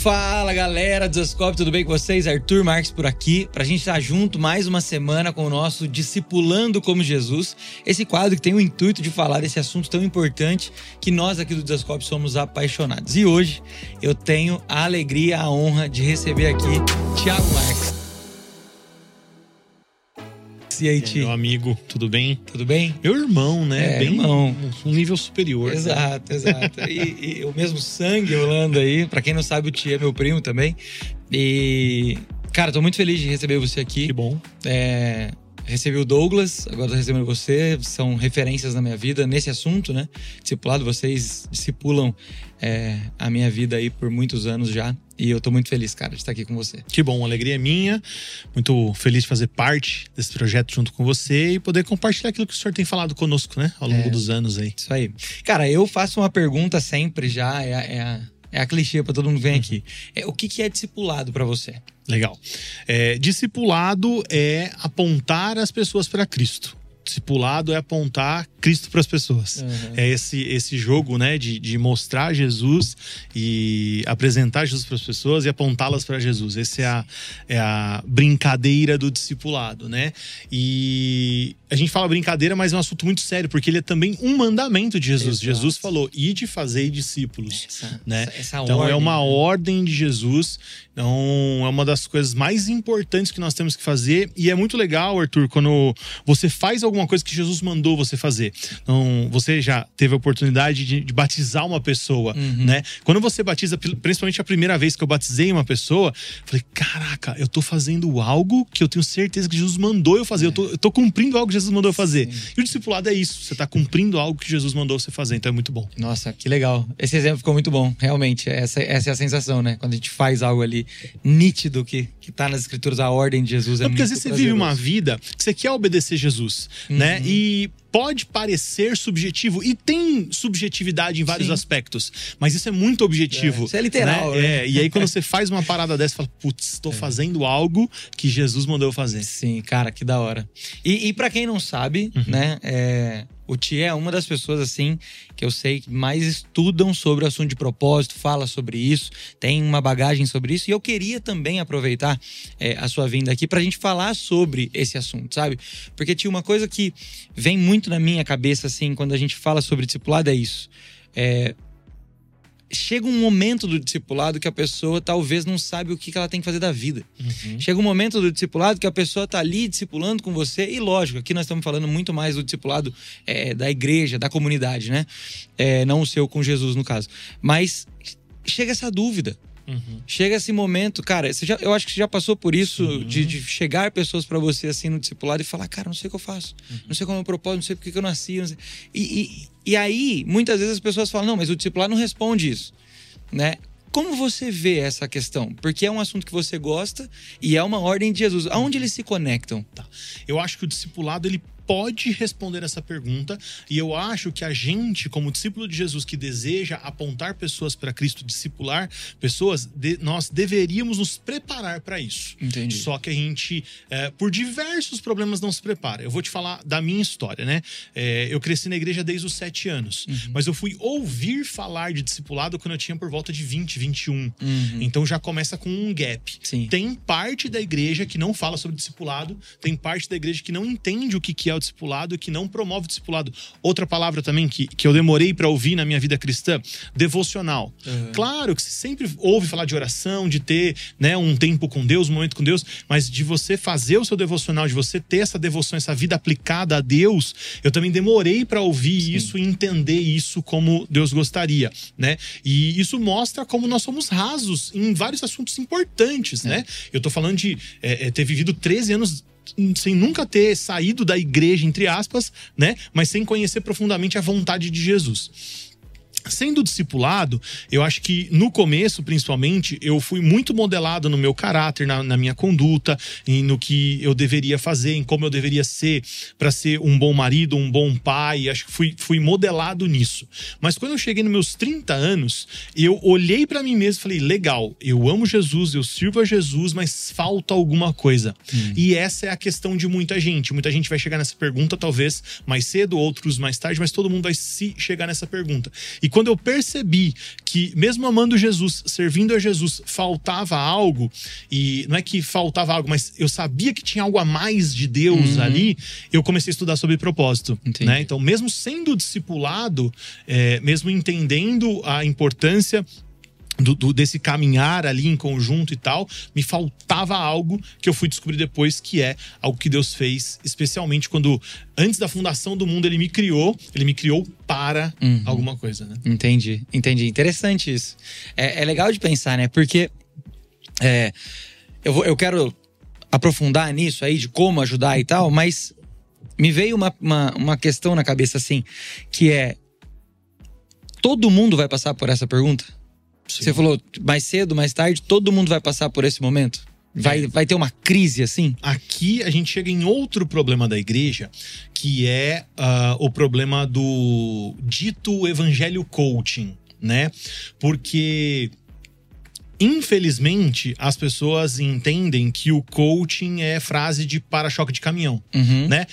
Fala galera do Zascope, tudo bem com vocês? Arthur Marques por aqui, pra gente estar junto mais uma semana com o nosso Discipulando como Jesus, esse quadro que tem o intuito de falar desse assunto tão importante que nós aqui do Zascope somos apaixonados. E hoje eu tenho a alegria, a honra de receber aqui Thiago Marques. E aí, Ti? Meu amigo, tudo bem? Tudo bem? Meu irmão, né? É, bem irmão. Um nível superior. Né? Exato, né? exato. e, e, o mesmo sangue rolando aí. Pra quem não sabe, o Ti é meu primo também. E, cara, tô muito feliz de receber você aqui. Que bom. É, recebi o Douglas, agora tô recebendo você. São referências na minha vida nesse assunto, né? Discipulado, vocês discipulam é, a minha vida aí por muitos anos já. E eu tô muito feliz, cara, de estar aqui com você. Que bom, a alegria é minha. Muito feliz de fazer parte desse projeto junto com você e poder compartilhar aquilo que o senhor tem falado conosco, né? Ao longo é, dos anos aí. Isso aí. Cara, eu faço uma pergunta sempre já, é, é a, é a clichê para todo mundo que vem aqui. É, o que, que é discipulado para você? Legal. É, discipulado é apontar as pessoas para Cristo discipulado é apontar Cristo para as pessoas. Uhum. É esse, esse jogo, né, de, de mostrar Jesus e apresentar Jesus para as pessoas e apontá-las para Jesus. Essa é a, é a brincadeira do discipulado, né? E a gente fala brincadeira, mas é um assunto muito sério, porque ele é também um mandamento de Jesus. Exato. Jesus falou: "Ide fazer discípulos", essa, né? Essa, essa então ordem, é uma né? ordem de Jesus. Então é uma das coisas mais importantes que nós temos que fazer e é muito legal, Arthur, quando você faz alguma coisa que Jesus mandou você fazer. Então, você já teve a oportunidade de, de batizar uma pessoa, uhum. né? Quando você batiza, principalmente a primeira vez que eu batizei uma pessoa, falei, caraca, eu tô fazendo algo que eu tenho certeza que Jesus mandou eu fazer. É. Eu, tô, eu tô cumprindo algo que Jesus mandou eu fazer. Sim. E o discipulado é isso. Você tá cumprindo algo que Jesus mandou você fazer. Então é muito bom. Nossa, que legal. Esse exemplo ficou muito bom. Realmente, essa, essa é a sensação, né? Quando a gente faz algo ali nítido que, que tá nas escrituras, a ordem de Jesus é, é porque às vezes você vive uma vida que você quer obedecer Jesus, né? uhum. né? E pode parecer subjetivo e tem subjetividade em vários Sim. aspectos, mas isso é muito objetivo. É, isso é literal. Né? né? É, e aí quando você faz uma parada dessa, fala, putz, estou é. fazendo algo que Jesus mandou eu fazer. Sim, cara, que da hora. E, e para quem não sabe, uhum. né, é, o Tia é uma das pessoas, assim, que eu sei que mais estudam sobre o assunto de propósito, fala sobre isso, tem uma bagagem sobre isso. E eu queria também aproveitar é, a sua vinda aqui para a gente falar sobre esse assunto, sabe? Porque tinha uma coisa que vem muito na minha cabeça, assim, quando a gente fala sobre discipulado, é isso. É, chega um momento do discipulado que a pessoa talvez não sabe o que ela tem que fazer da vida. Uhum. Chega um momento do discipulado que a pessoa está ali discipulando com você, e lógico, aqui nós estamos falando muito mais do discipulado é, da igreja, da comunidade, né? É, não o seu com Jesus, no caso. Mas chega essa dúvida. Uhum. Chega esse momento, cara, já, eu acho que você já passou por isso, uhum. de, de, chegar pessoas para você assim no discipulado e falar, cara, não sei o que eu faço, uhum. não sei qual é o meu propósito, não sei por que eu nasci. E, e, e aí, muitas vezes as pessoas falam, não, mas o discipulado não responde isso, né? Como você vê essa questão? Porque é um assunto que você gosta e é uma ordem de Jesus. Aonde eles se conectam? Tá. Eu acho que o discipulado ele pode responder essa pergunta e eu acho que a gente, como discípulo de Jesus que deseja apontar pessoas para Cristo, discipular pessoas, de, nós deveríamos nos preparar para isso. Entendi. Só que a gente, é, por diversos problemas, não se prepara. Eu vou te falar da minha história, né? É, eu cresci na igreja desde os sete anos, uhum. mas eu fui ouvir falar de discipulado quando eu tinha por volta de 20, 21. Uhum. Então já começa com um gap. Sim. Tem parte da igreja que não fala sobre discipulado, tem parte da igreja que não entende o que, que é o discipulado e que não promove o discipulado. Outra palavra também que, que eu demorei para ouvir na minha vida cristã, devocional. Uhum. Claro que sempre ouve falar de oração, de ter né, um tempo com Deus, um momento com Deus, mas de você fazer o seu devocional, de você ter essa devoção, essa vida aplicada a Deus, eu também demorei para ouvir Sim. isso e entender isso como Deus gostaria, né? E isso mostra como nós somos rasos em vários assuntos importantes, é. né? Eu tô falando de é, é ter vivido 13 anos sem nunca ter saído da igreja, entre aspas, né? Mas sem conhecer profundamente a vontade de Jesus. Sendo discipulado, eu acho que no começo, principalmente, eu fui muito modelado no meu caráter, na, na minha conduta, e no que eu deveria fazer, em como eu deveria ser para ser um bom marido, um bom pai. Acho que fui, fui modelado nisso. Mas quando eu cheguei nos meus 30 anos, eu olhei para mim mesmo e falei: legal, eu amo Jesus, eu sirvo a Jesus, mas falta alguma coisa. Hum. E essa é a questão de muita gente. Muita gente vai chegar nessa pergunta, talvez mais cedo, outros mais tarde, mas todo mundo vai se chegar nessa pergunta. E quando eu percebi que, mesmo amando Jesus, servindo a Jesus, faltava algo, e não é que faltava algo, mas eu sabia que tinha algo a mais de Deus Uhum. ali, eu comecei a estudar sobre propósito. Né? Então, mesmo sendo discipulado, é, mesmo entendendo a importância do, do- desse caminhar ali em conjunto e tal, me faltava algo que eu fui descobrir depois, que é algo que Deus fez, especialmente quando, antes da fundação do mundo, ele me criou, ele me criou para Uhum. alguma coisa, né? Entendi, entendi. Interessante isso. É, é legal de pensar, né? Porque é, eu, vou- eu quero aprofundar nisso aí, de como ajudar e tal, mas me veio uma, uma, uma questão na cabeça assim, que é. Todo mundo vai passar por essa pergunta? Você falou mais cedo, mais tarde, todo mundo vai passar por esse momento? Vai, É. vai ter uma crise assim? Aqui a gente chega em outro problema da igreja, que é ah, o problema do dito evangelho coaching, né? Porque infelizmente as pessoas entendem que o coaching é frase de para-choque de caminhão, Uhum. né?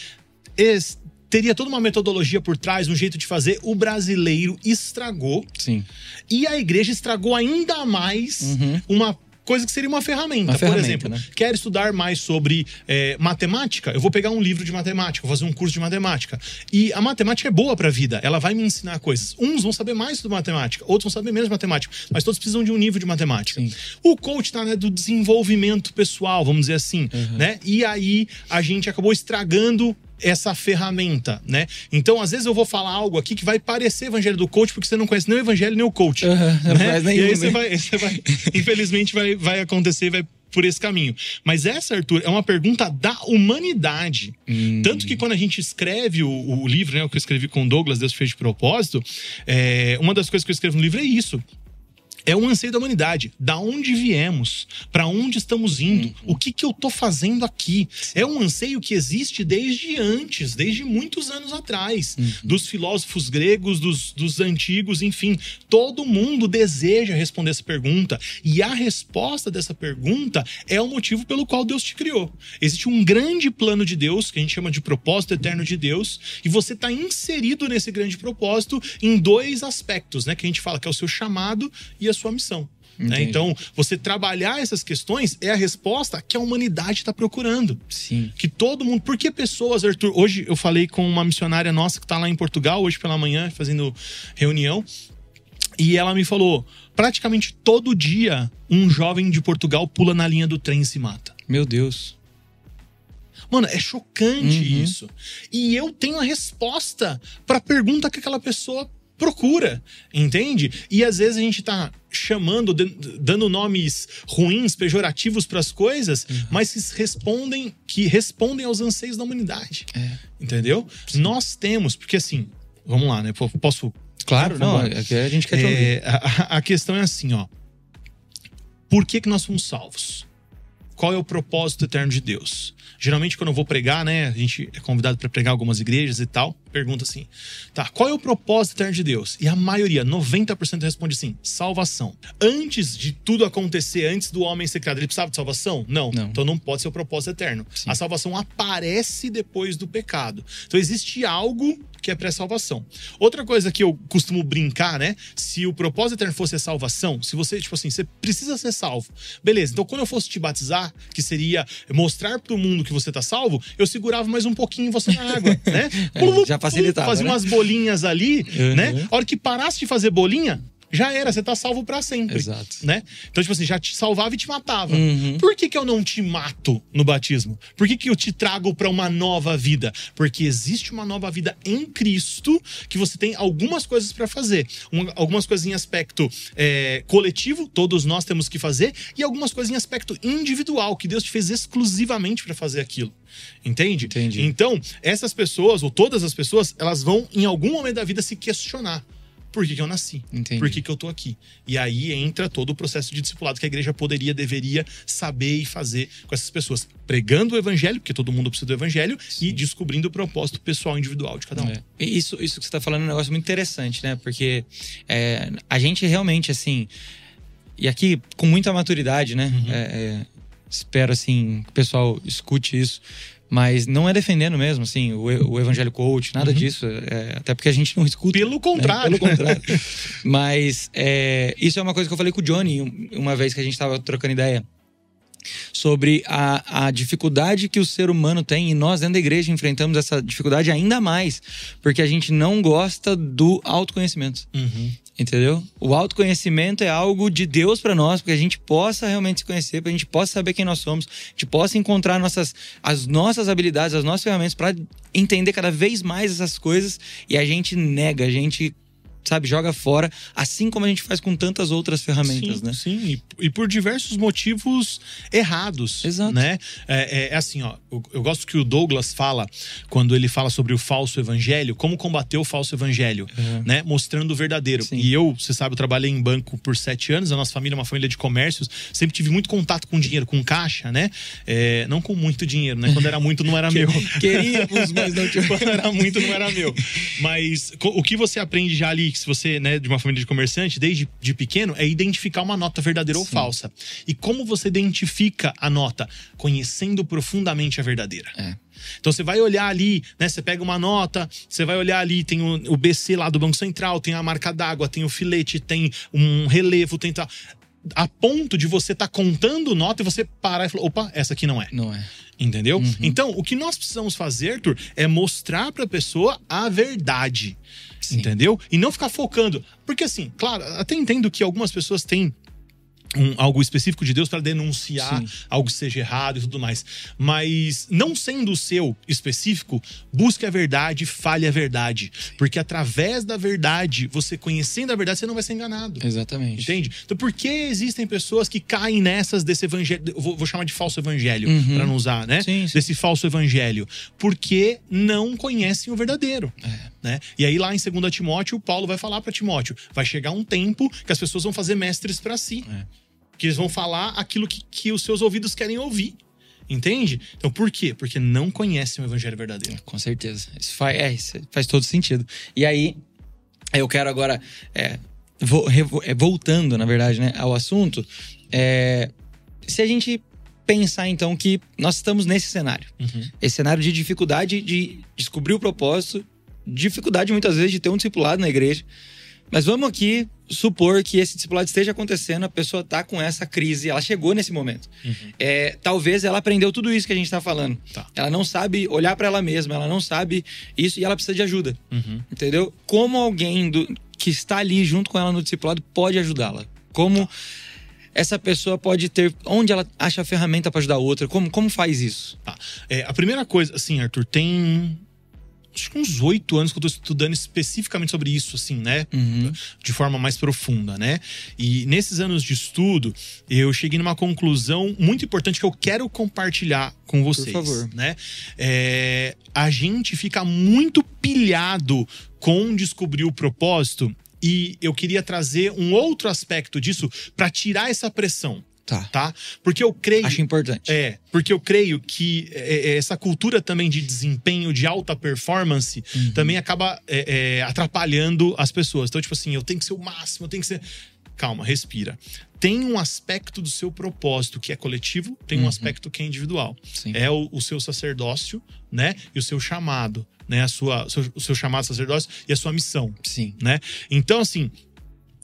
Teria toda uma metodologia por trás, um jeito de fazer. O brasileiro estragou Sim. e a igreja estragou ainda mais Uhum. uma coisa que seria uma ferramenta. Uma Por ferramenta, exemplo, né? quer estudar mais sobre é, matemática? Eu vou pegar um livro de matemática, vou fazer um curso de matemática. E a matemática é boa para a vida, ela vai me ensinar coisas. Uns vão saber mais sobre matemática, outros vão saber menos de matemática, mas todos precisam de um nível de matemática. Sim. O coach tá né, do desenvolvimento pessoal, vamos dizer assim, Uhum. né? E aí a gente acabou estragando essa ferramenta, né? Então, às vezes eu vou falar algo aqui que vai parecer evangelho do coach porque você não conhece nem o evangelho nem o coach Uhum, não né? faz E aí você né? vai, você vai infelizmente vai, vai acontecer, vai por esse caminho. Mas essa, Arthur, é uma pergunta da humanidade. Hum. Tanto que quando a gente escreve o, o livro, né, o que eu escrevi com o Douglas, Deus fez de propósito, é, uma das coisas que eu escrevo no livro é isso. É um anseio da humanidade. Da onde viemos? Para onde estamos indo? O que, que eu tô fazendo aqui? É um anseio que existe desde antes, desde muitos anos atrás. Dos filósofos gregos, dos, dos antigos, enfim. Todo mundo deseja responder essa pergunta. E a resposta dessa pergunta é o motivo pelo qual Deus te criou. Existe um grande plano de Deus, que a gente chama de propósito eterno de Deus, e você está inserido nesse grande propósito em dois aspectos, né? Que a gente fala que é o seu chamado e a sua missão. né? Então, você trabalhar essas questões é a resposta que a humanidade está procurando. Sim. Que todo mundo. Por que pessoas, Arthur? Hoje eu falei com uma missionária nossa que está lá em Portugal, hoje pela manhã, fazendo reunião. E ela me falou: praticamente todo dia, um jovem de Portugal pula na linha do trem e se mata. Meu Deus. Mano, é chocante Uhum. isso. E eu tenho a resposta para a pergunta que aquela pessoa procura, entende? E às vezes a gente tá chamando, dan- dando nomes ruins, pejorativos para as coisas, Uhum. mas que respondem, que respondem aos anseios da humanidade. É. Entendeu? Nós temos, porque assim, vamos lá, né? Po- Posso Claro, não. Aqui a gente quer te ouvir. é, a, a questão é assim, ó. Por que, que nós fomos salvos? Qual é o propósito eterno de Deus? Geralmente, quando eu vou pregar, né? A gente é convidado para pregar algumas igrejas e tal. Pergunta assim: tá, qual é o propósito eterno de Deus? E a maioria, 90% responde assim: salvação. Antes de tudo acontecer, antes do homem ser criado, ele precisava de salvação? Não. Não. Então não pode ser o propósito eterno. Sim. A salvação aparece depois do pecado. Então existe algo que é pré-salvação. Outra coisa que eu costumo brincar, né? Se o propósito eterno fosse a salvação, se você, tipo assim, você precisa ser salvo. Beleza, então quando eu fosse te batizar, que seria mostrar pro mundo que você tá salvo, eu segurava mais um pouquinho você na água, né? É, já facilitava, Fazia né? umas bolinhas ali, Uhum. né? A hora que parasse de fazer bolinha, já era, você tá salvo para sempre. Exato. Né? Então, tipo assim, já te salvava e te matava. Uhum. Por que, que eu não te mato no batismo? Por que, que eu te trago para uma nova vida? Porque existe uma nova vida em Cristo que você tem algumas coisas para fazer. Um- algumas coisas em aspecto é, coletivo, todos nós temos que fazer, e algumas coisas em aspecto individual, que Deus te fez exclusivamente para fazer aquilo. Entende? Entendi. Então, essas pessoas, ou todas as pessoas, elas vão, em algum momento da vida, se questionar. Por que, que eu nasci? Entendi. Por que, que eu tô aqui? E aí entra todo o processo de discipulado que a igreja poderia, deveria saber e fazer com essas pessoas. Pregando o evangelho, porque todo mundo precisa do evangelho, e descobrindo o propósito pessoal individual de cada um. É. E Isso, isso que você está falando é um negócio muito interessante, né? Porque é, a gente realmente, assim. E aqui, com muita maturidade, né? Uhum. É, é, espero, assim, que o pessoal escute isso. Mas não é defendendo mesmo, assim, o, o evangelho coach, nada Uhum. disso. é, até porque a gente não escuta. Pelo contrário. É, pelo contrário. Mas é, isso é uma coisa que eu falei com o Johnny um- uma vez que a gente tava trocando ideia. Sobre a, a dificuldade que o ser humano tem, e nós dentro da igreja enfrentamos essa dificuldade ainda mais, porque a gente não gosta do autoconhecimento. Uhum. Entendeu? O autoconhecimento é algo de Deus pra nós, porque a gente possa realmente se conhecer, para a gente possa saber quem nós somos, a gente possa encontrar nossas, as nossas habilidades, as nossas ferramentas para entender cada vez mais essas coisas e a gente nega, a gente sabe, joga fora, assim como a gente faz com tantas outras ferramentas, sim, né? Sim, e, e por diversos motivos errados. Exato. Né? É, é- é assim, ó. Eu, eu gosto que o Douglas fala, quando ele fala sobre o falso evangelho, como combater o falso evangelho, Uhum. né? Mostrando o verdadeiro. Sim. E eu, você sabe, eu trabalhei em banco por sete anos, a nossa família é uma família de comércios, sempre tive muito contato com dinheiro, com caixa, né? É, não com muito dinheiro, né? Quando era muito, não era meu. Queríamos, mas não tinha. Quando era muito, não era meu. Mas o que você aprende já ali, se você, né, de uma família de comerciante, desde de pequeno, é identificar uma nota verdadeira ou Sim. falsa. E como você identifica a nota? Conhecendo profundamente a verdadeira. É. Então você vai olhar ali, né? Você pega uma nota, você vai olhar ali, tem o, o BC lá do Banco Central, tem a marca d'água, tem o filete, tem um relevo, tem tal. A ponto de você estar contando nota e você parar e falar: opa, essa aqui não é. Não é. Entendeu? Uhum. Então, o que nós precisamos fazer, Arthur, é mostrar pra pessoa a verdade. Sim. Entendeu? E não ficar focando. Porque, assim, claro, até entendo que algumas pessoas têm. um- algo específico de Deus para denunciar Sim. algo que seja errado e tudo mais. Mas não sendo o seu específico, busque a verdade, fale a verdade. Porque através da verdade, você conhecendo a verdade, você não vai ser enganado. Exatamente. Entende? Então, por que existem pessoas que caem nessas desse evangelho? Vou, vou chamar de falso evangelho, Uhum. pra não usar, né? Sim, sim. Desse falso evangelho. Porque não conhecem o verdadeiro. É. Né? E aí, lá em 2 Timóteo, Paulo vai falar pra Timóteo: vai chegar um tempo que as pessoas vão fazer mestres pra si. É. Que eles vão falar aquilo que, que os seus ouvidos querem ouvir. Entende? Então, por quê? Porque não conhecem o evangelho verdadeiro. Com certeza. Isso faz, é, isso faz todo sentido. E aí, eu quero agora, é, vo- revo- é, voltando, na verdade, né, ao assunto, é, se a gente pensar, então, que nós estamos nesse cenário. Esse cenário de dificuldade de descobrir o propósito, dificuldade, muitas vezes, de ter um discipulado na igreja. Mas vamos aqui supor que esse discipulado esteja acontecendo, a pessoa está com essa crise, ela chegou nesse momento. É, talvez ela aprendeu tudo isso que a gente está falando. Tá. Ela não sabe olhar para ela mesma, ela não sabe isso e ela precisa de ajuda, Uhum. entendeu? Como alguém do- que está ali junto com ela no discipulado pode ajudá-la? Como essa pessoa pode ter, onde ela acha a ferramenta para ajudar a outra? Como, como faz isso? Tá. É, a primeira coisa, assim, Arthur, tem. Acho que uns oito anos que eu tô estudando especificamente sobre isso, assim, né? Uhum. de forma mais profunda, né? E nesses anos de estudo, eu cheguei numa conclusão muito importante que eu quero compartilhar com vocês, favor. né? É, a gente fica muito pilhado com descobrir o propósito e eu queria trazer um outro aspecto disso para tirar essa pressão, Tá. tá? Porque eu creio Acho importante. é, porque eu creio que é, é, essa cultura também de desempenho, de alta performance, Uhum. também acaba é, é, atrapalhando as pessoas. Então, tipo assim, eu tenho que ser o máximo, eu tenho que ser. Calma, respira. Tem um aspecto do seu propósito que é coletivo, tem um Uhum. aspecto que é individual. Sim. É o, o seu sacerdócio, né? E o seu chamado, né? A sua, o seu, o seu chamado sacerdócio e a sua missão Sim. né? Então, assim,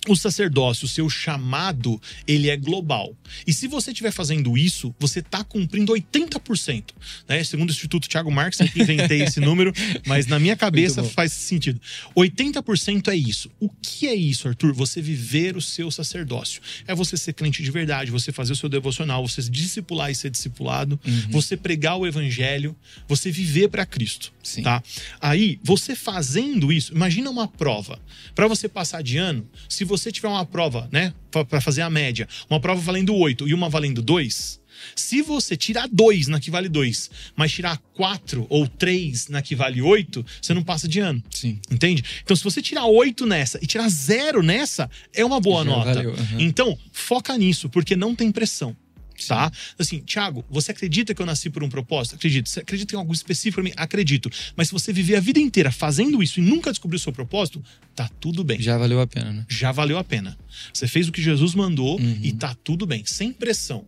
o sacerdócio, o seu chamado, ele é global. E se você estiver fazendo isso, você está cumprindo 80%. Né? Segundo o Instituto Thiago Marques, eu que inventei esse número, mas na minha cabeça faz sentido. 80% é isso. O que é isso, Arthur? Você viver o seu sacerdócio. É você ser crente de verdade, você fazer o seu devocional, você se discipular e ser discipulado, Uhum. você pregar o evangelho, você viver para Cristo. Sim. Tá? Aí, você fazendo isso, imagina uma prova. Para você passar de ano, se você tiver uma prova, né, para fazer a média, uma prova valendo 8 e uma valendo 2, se você tirar 2 na que vale 2, mas tirar 4 ou 3 na que vale 8, você não passa de ano. Sim. Entende? Então, se você tirar 8 nessa e tirar 0 nessa, é uma boa Já nota. valeu, aham. Então, foca nisso, porque não tem pressão. Tá? Assim, Thiago, você acredita que eu nasci por um propósito? Acredito. Você acredita em algo específico pra mim? Acredito. Mas se você viver a vida inteira fazendo isso e nunca descobrir o seu propósito, tá tudo bem. Já, Já valeu a pena, né? valeu a pena. Você fez o que Jesus mandou Uhum. e tá tudo bem. Sem pressão.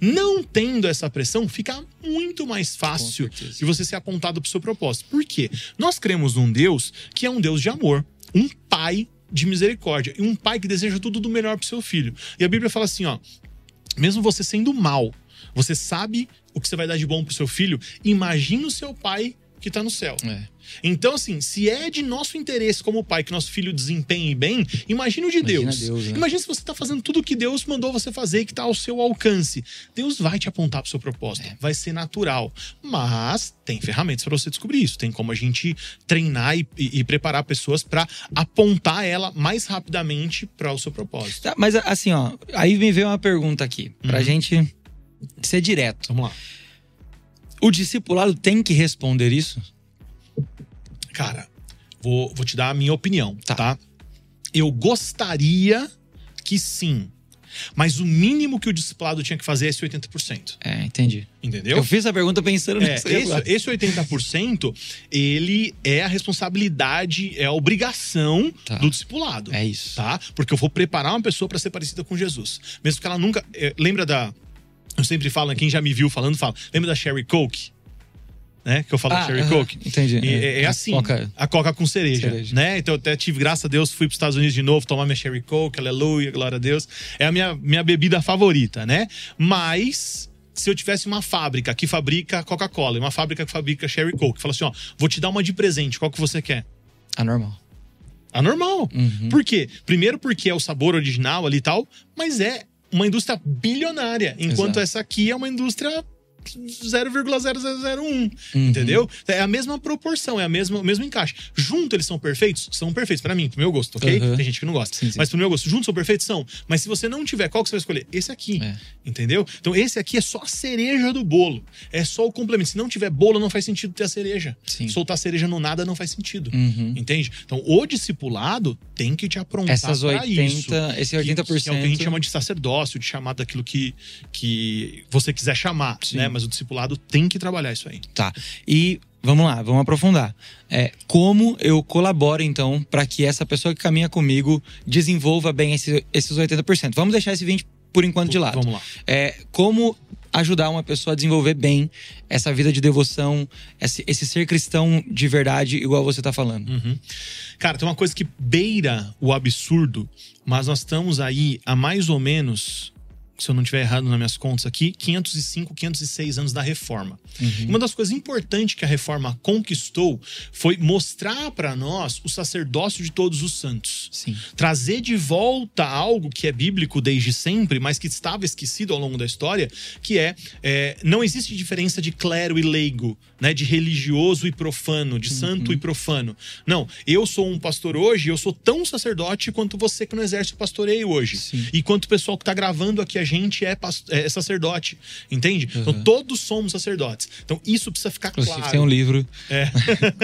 Não tendo essa pressão, fica muito mais fácil de você ser apontado para o seu propósito. Por quê? Nós cremos num Deus que é um Deus de amor, um pai de misericórdia e um pai que deseja tudo do melhor para seu filho. E a Bíblia fala assim, ó, mesmo você sendo mal, você sabe o que você vai dar de bom pro seu filho, imagina o seu pai que tá no céu. É. Então, assim, se é de nosso interesse como pai que nosso filho desempenhe bem, imagine o de Imagina Deus. Deus, né? Imagina se você tá fazendo tudo o que Deus mandou você fazer e que tá ao seu alcance. Deus vai te apontar pro seu propósito. É. Vai ser natural. Mas tem ferramentas para você descobrir isso. Tem como a gente treinar e, e- e preparar pessoas para apontar ela mais rapidamente para o seu propósito. Tá, mas assim, ó, aí me veio uma pergunta aqui, pra Uhum. gente ser direto. Vamos lá. O discipulado tem que responder isso? Cara, vou, vou te dar a minha opinião, Tá. tá. Eu gostaria que sim. Mas o mínimo que o discipulado tinha que fazer é esse 80%. É, entendi. Entendeu? Eu fiz a pergunta pensando É, nisso. esse, esse 80%, ele é a responsabilidade, é a obrigação Tá. do discipulado. É isso. Tá? Porque eu vou preparar uma pessoa para ser parecida com Jesus. Mesmo que ela nunca. é, lembra da. Eu sempre falo, quem já me viu falando, fala. Lembra da Sherry Coke? Né? Que eu falo Ah, Sherry aham, Coke. Entendi. E É, é A assim, Coca- a Coca com cereja, Cereja. né? Então eu até tive, graças a Deus, fui para os Estados Unidos de novo tomar minha Sherry Coke, aleluia, glória a Deus. É a minha, minha bebida favorita, né? Mas se eu tivesse uma fábrica que fabrica Coca-Cola uma fábrica que fabrica Sherry Coke, fala assim, ó, vou te dar uma de presente, qual que você quer? Anormal. Anormal. Uhum. Por quê? Primeiro porque é o sabor original ali e tal, mas é uma indústria bilionária, enquanto Exato. essa aqui é uma indústria 0,0001, Uhum. entendeu? É a mesma proporção, é a mesma, o mesmo encaixe. Junto eles são perfeitos? São perfeitos para mim, pro meu gosto, ok? Uhum. Tem gente que não gosta. Sim, sim. Mas pro meu gosto, juntos são perfeitos? São. Mas se você não tiver, qual que você vai escolher? Esse aqui, É. entendeu? Então esse aqui é só a cereja do bolo. É só o complemento. Se não tiver bolo, não faz sentido ter a cereja. Sim. Soltar a cereja no nada não faz sentido. Uhum. Entende? Então, o discipulado tem que te aprontar Essas pra 80, isso. esse Que, 80%. que é o que a gente chama de sacerdócio, de chamar daquilo que, que você quiser chamar, né? Mas o discipulado tem que trabalhar isso aí. Tá. E vamos lá, vamos aprofundar. É, como eu colaboro, então, para que essa pessoa que caminha comigo desenvolva bem esse- esses 80%? Vamos deixar esse 20% por enquanto de lado. Vamos lá. É, como ajudar uma pessoa a desenvolver bem essa vida de devoção, esse, esse ser cristão de verdade, igual você tá falando? Uhum. Cara, tem uma coisa que beira o absurdo, mas nós estamos aí há mais ou menos, se eu não estiver errado nas minhas contas aqui, 505, 506 anos da reforma. Uhum. Uma das coisas importantes que a reforma conquistou foi mostrar para nós o sacerdócio de todos os santos. Sim. trazer de volta algo que é bíblico desde sempre, mas que estava esquecido ao longo da história, que é, é, não existe diferença de clero e leigo, né, de religioso e profano, de santo Uhum. e profano. Não, eu sou um pastor hoje, eu sou tão sacerdote quanto você que no exército pastoreia hoje. Sim. E quanto o pessoal que tá gravando aqui a gente é, é sacerdote, entende? Então Uhum. todos somos sacerdotes. Então isso precisa ficar Inclusive, claro. tem um livro É.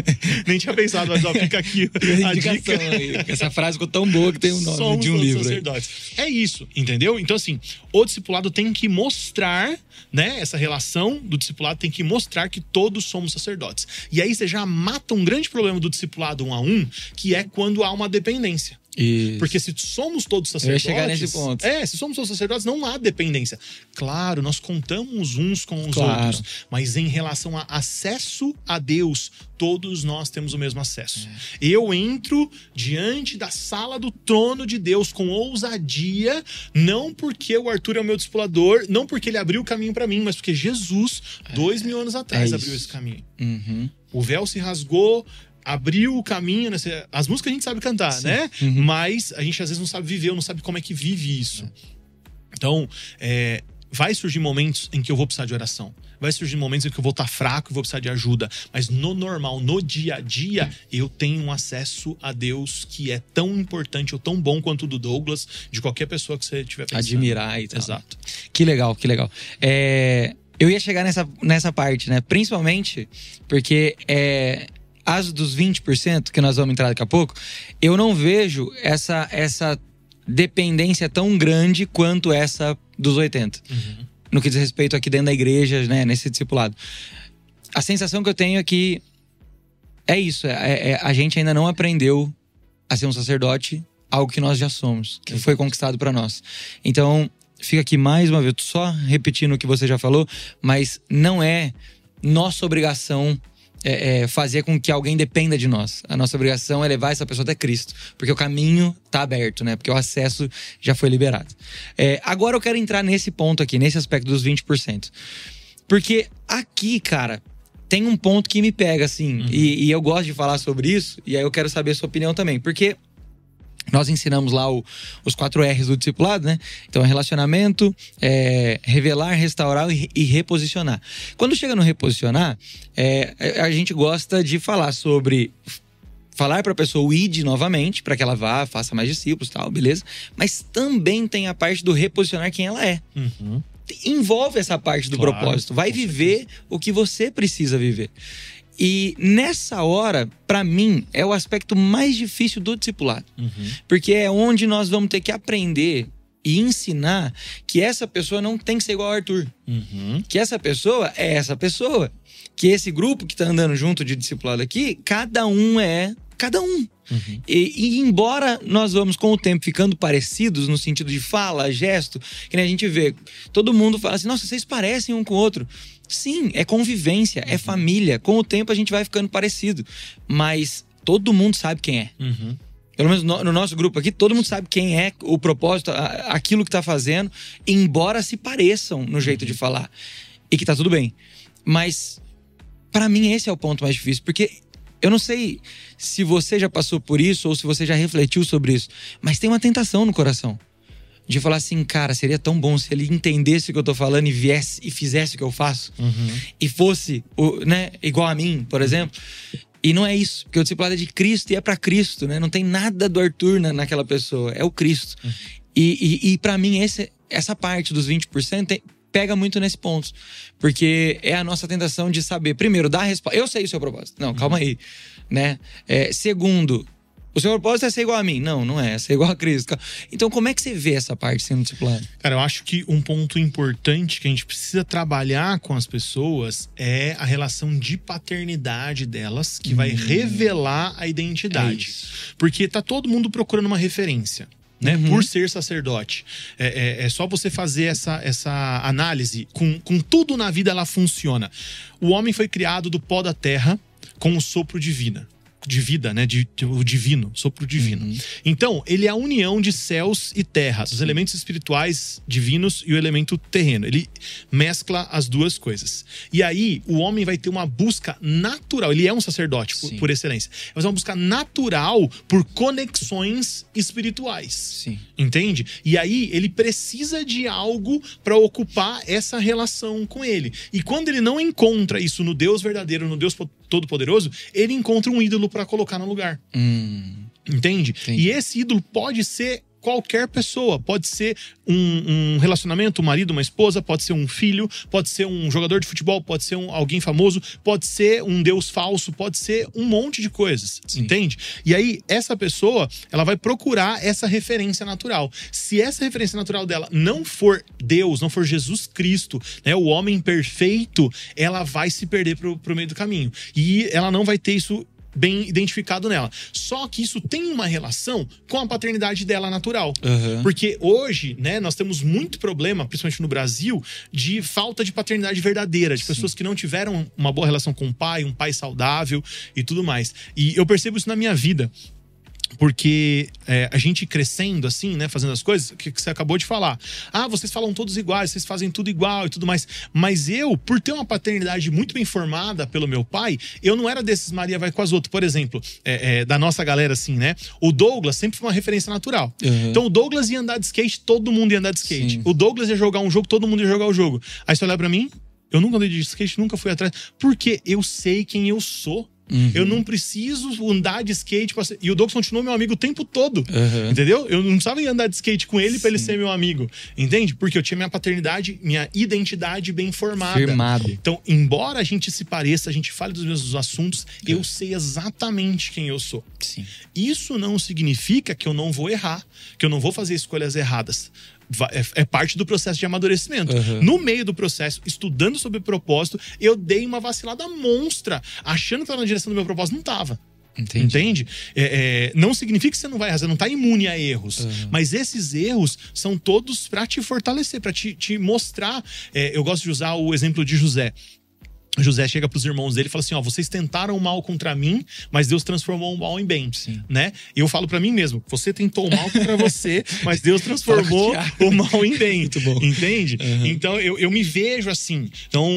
Nem tinha pensado, mas ó, fica aqui a dica. Indicação aí. Essa frase ficou tão boa que tem um nome Somos de um livro. aí. sacerdotes. É isso, entendeu? Então, assim, o discipulado tem que mostrar, né? Essa relação do discipulado tem que mostrar que todos somos sacerdotes. E aí você já mata um grande problema do discipulado um a um, que é quando há uma dependência. Isso. Porque se somos todos Eu ia sacerdotes. chegar nesse ponto. É, se somos todos sacerdotes, não há dependência. Claro, nós contamos uns com os Claro. outros, mas em relação a acesso a Deus, todos nós temos o mesmo acesso. É. Eu entro diante da sala do trono de Deus com ousadia, não porque o Arthur é o meu discipulador, não porque ele abriu o caminho para mim, mas porque Jesus, dois mil anos atrás, É abriu esse caminho. Uhum. O véu se rasgou, abriu o caminho. Né? Cê- As músicas a gente sabe cantar, Sim. né? Uhum. Mas a gente às vezes não sabe viver, ou não sabe como é que vive isso. Então, é, vai surgir momentos em que eu vou precisar de oração. Vai surgir momentos em que eu vou estar fraco e vou precisar de ajuda. Mas no normal, no dia a dia, eu tenho um acesso a Deus que é tão importante ou tão bom quanto o do Douglas, de qualquer pessoa que você tiver pensando. Admirar e tal. Exato. Que legal, que legal. É, eu ia chegar nessa, nessa parte, né? Principalmente porque é, as dos 20% que nós vamos entrar daqui a pouco, eu não vejo essa, essa dependência tão grande quanto essa dos 80%. Uhum. No que diz respeito aqui dentro da igreja, né? Nesse discipulado. A sensação que eu tenho é que é isso. é- é- a gente ainda não aprendeu a ser um sacerdote, algo que nós já somos, que foi conquistado para nós. Então, fica aqui mais uma vez, só repetindo o que você já falou, mas não é nossa obrigação é, é, fazer com que alguém dependa de nós. A nossa obrigação é levar essa pessoa até Cristo, porque o caminho está aberto, né? Porque o acesso já foi liberado. É, agora eu quero entrar nesse ponto aqui, nesse aspecto dos 20%. Porque aqui, cara, tem um ponto que me pega, assim, uhum. e, e eu gosto de falar sobre isso, e aí eu quero saber a sua opinião também. Porque nós ensinamos lá o, os quatro R's do discipulado, né? Então, é relacionamento, é, revelar, restaurar e, e, reposicionar. Quando chega no reposicionar, é, a gente gosta de falar sobre falar para a pessoa o id novamente, para que ela vá, faça mais discípulos, tal, beleza? Mas também tem a parte do reposicionar quem ela é. Uhum. Envolve essa parte do claro, propósito. Vai viver o que você precisa viver. E nessa hora, para mim, é o aspecto mais difícil do discipulado. Uhum. Porque é onde nós vamos ter que aprender e ensinar que essa pessoa não tem que ser igual ao Arthur. Uhum. Que essa pessoa é essa pessoa. Que esse grupo que tá andando junto de discipulado aqui, cada um é cada um. Uhum. E, e, embora nós vamos com o tempo ficando parecidos no sentido de fala, gesto, que nem a gente vê, todo mundo fala assim: nossa, vocês parecem um com o outro. Sim, é convivência, é uhum. é família. Com o tempo a gente vai ficando parecido. Mas todo mundo sabe quem é. Uhum. Pelo menos no, no, nosso grupo aqui, todo mundo sabe quem é, o propósito, a, aquilo que tá fazendo, embora se pareçam no jeito de uhum. falar. E que tá tudo bem. Mas, para mim, esse é o ponto mais difícil, porque eu não sei se você já passou por isso ou se você já refletiu sobre isso, mas tem uma tentação no coração de falar assim, cara, seria tão bom se ele entendesse o que eu tô falando e viesse e fizesse o que eu faço. Uhum. E fosse, né, igual a mim, por exemplo. E não é isso, porque o discipulado é de Cristo e é para Cristo, né? Não tem nada do Arthur na, naquela pessoa, é o Cristo. Uhum. E, e, e para mim, esse, essa parte dos 20% tem, pega muito nesse ponto. Porque é a nossa tentação de saber, primeiro, dar a resposta. Eu sei o seu propósito. Não, calma uhum. aí. Né? É, segundo, o seu propósito é ser igual a mim. Não, não é. É ser igual a Cristo. Então, como é que você vê essa parte sendo discipulado? Cara, eu acho que um ponto importante que a gente precisa trabalhar com as pessoas é a relação de paternidade delas, que hum. vai revelar a identidade. É Porque tá todo mundo procurando uma referência. Né, uhum. por ser sacerdote. É, é, é, só você fazer essa, essa análise. Com, com tudo na vida ela funciona. O homem foi criado do pó da terra com o sopro divino de vida, né? De, de, o divino, sopro divino. Uhum. Então, ele é a união de céus e terras, os elementos espirituais divinos e o elemento terreno. Ele mescla as duas coisas. E aí, o homem vai ter uma busca natural. Ele é um sacerdote, por, por, excelência. Mas é uma busca natural por conexões espirituais. Sim. Entende? E aí, ele precisa de algo para ocupar essa relação com ele. E quando ele não encontra isso no Deus verdadeiro, no Deus Todo-Poderoso, ele encontra um ídolo para colocar no lugar. Hum. Entende? Entendi. E esse ídolo pode ser qualquer pessoa. Pode ser um, um, relacionamento, um marido, uma esposa, pode ser um filho, pode ser um jogador de futebol, pode ser um, alguém famoso, pode ser um deus falso, pode ser um monte de coisas, Sim. entende? E aí, essa pessoa, ela vai procurar essa referência natural. Se essa referência natural dela não for Deus, não for Jesus Cristo, né, o homem perfeito, ela vai se perder pro, pro meio do caminho. E ela não vai ter isso bem identificado nela. Só que isso tem uma relação com a paternidade dela natural. Uhum. Porque hoje, né, nós temos muito problema, principalmente no Brasil, de falta de paternidade verdadeira, de Sim. pessoas que não tiveram uma boa relação com o pai, um pai saudável e tudo mais. E eu percebo isso na minha vida porque é, a gente crescendo assim, né, fazendo as coisas, que, que, você acabou de falar. Ah, vocês falam todos iguais, vocês fazem tudo igual e tudo mais. Mas eu, por ter uma paternidade muito bem formada pelo meu pai, eu não era desses Maria vai com as outras. Por exemplo, é, é, da nossa galera assim, né? O Douglas sempre foi uma referência natural. Uhum. Então o Douglas ia andar de skate, todo mundo ia andar de skate. Sim. O Douglas ia jogar um jogo, todo mundo ia jogar o jogo. Aí você olha para mim, eu nunca andei de skate, nunca fui atrás, porque eu sei quem eu sou. Uhum. Eu não preciso andar de skate. E o Douglas continuou meu amigo o tempo todo. Uhum. Entendeu? Eu não precisava andar de skate com ele para ele ser meu amigo. Entende? Porque eu tinha minha paternidade, minha identidade bem formada. Firmado. Então, embora a gente se pareça, a gente fale dos mesmos assuntos, é. eu sei exatamente quem eu sou. Sim. Isso não significa que eu não vou errar, que eu não vou fazer escolhas erradas. É, é, parte do processo de amadurecimento. Uhum. No meio do processo, estudando sobre propósito, eu dei uma vacilada monstra, achando que estava na direção do meu propósito, não estava. Entendi. Entende? É, é, não significa que você não vai errar, você não tá imune a erros. Uhum. Mas esses erros são todos para te fortalecer, para te, te mostrar. É, eu gosto de usar o exemplo de José. José chega para os irmãos dele e fala assim: ó, vocês tentaram o mal contra mim, mas Deus transformou o mal em bem, Sim. né? E eu falo para mim mesmo: você tentou o mal contra você, mas Deus transformou o mal em bem, Muito bom. entende? Uhum. Então eu, eu me vejo assim. Então